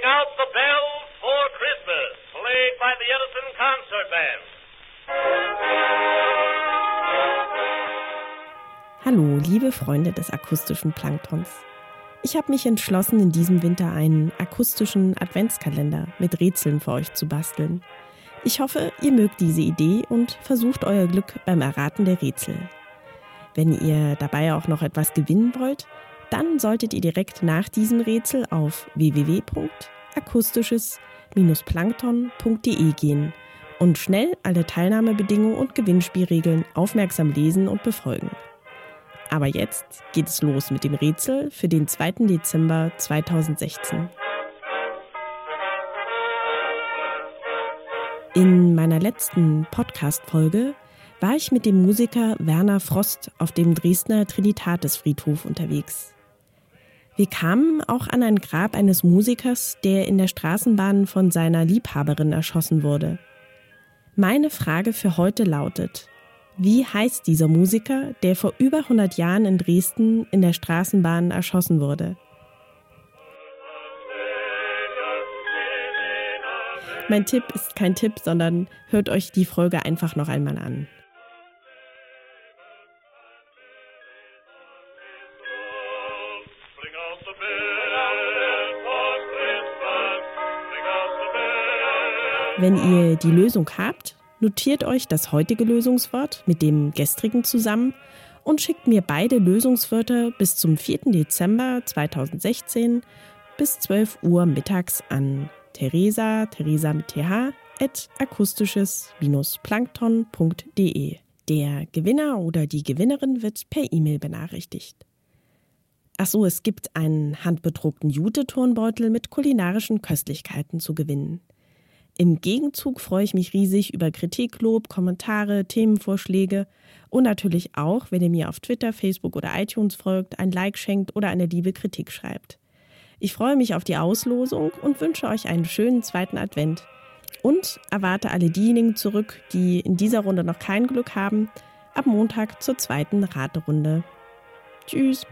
Ring out the bells for Christmas, played by the Edison Concert Band. Hallo, liebe Freunde des akustischen Planktons. Ich habe mich entschlossen, in diesem Winter einen akustischen Adventskalender mit Rätseln für euch zu basteln. Ich hoffe, ihr mögt diese Idee und versucht euer Glück beim Erraten der Rätsel. Wenn ihr dabei auch noch etwas gewinnen wollt, dann solltet ihr direkt nach diesem Rätsel auf www.akustisches-plankton.de gehen und schnell alle Teilnahmebedingungen und Gewinnspielregeln aufmerksam lesen und befolgen. Aber jetzt geht es los mit dem Rätsel für den 2. Dezember 2016. In meiner letzten Podcast-Folge war ich mit dem Musiker Werner Frost auf dem Dresdner Trinitatisfriedhof unterwegs. Wir kamen auch an ein Grab eines Musikers, der in der Straßenbahn von seiner Liebhaberin erschossen wurde. Meine Frage für heute lautet, wie heißt dieser Musiker, der vor über 100 Jahren in Dresden in der Straßenbahn erschossen wurde? Mein Tipp ist kein Tipp, sondern hört euch die Folge einfach noch einmal an. Wenn ihr die Lösung habt, notiert euch das heutige Lösungswort mit dem gestrigen zusammen und schickt mir beide Lösungswörter bis zum 4. Dezember 2016 bis 12 Uhr mittags an Theresa, Theresa mit th, at akustisches-plankton.de. Der Gewinner oder die Gewinnerin wird per E-Mail benachrichtigt. Ach so, es gibt einen handbedruckten Jute-Turnbeutel mit kulinarischen Köstlichkeiten zu gewinnen. Im Gegenzug freue ich mich riesig über Kritik, Lob, Kommentare, Themenvorschläge und natürlich auch, wenn ihr mir auf Twitter, Facebook oder iTunes folgt, ein Like schenkt oder eine liebe Kritik schreibt. Ich freue mich auf die Auslosung und wünsche euch einen schönen zweiten Advent. Und erwarte alle diejenigen zurück, die in dieser Runde noch kein Glück haben, ab Montag zur zweiten Raterunde. Tschüss.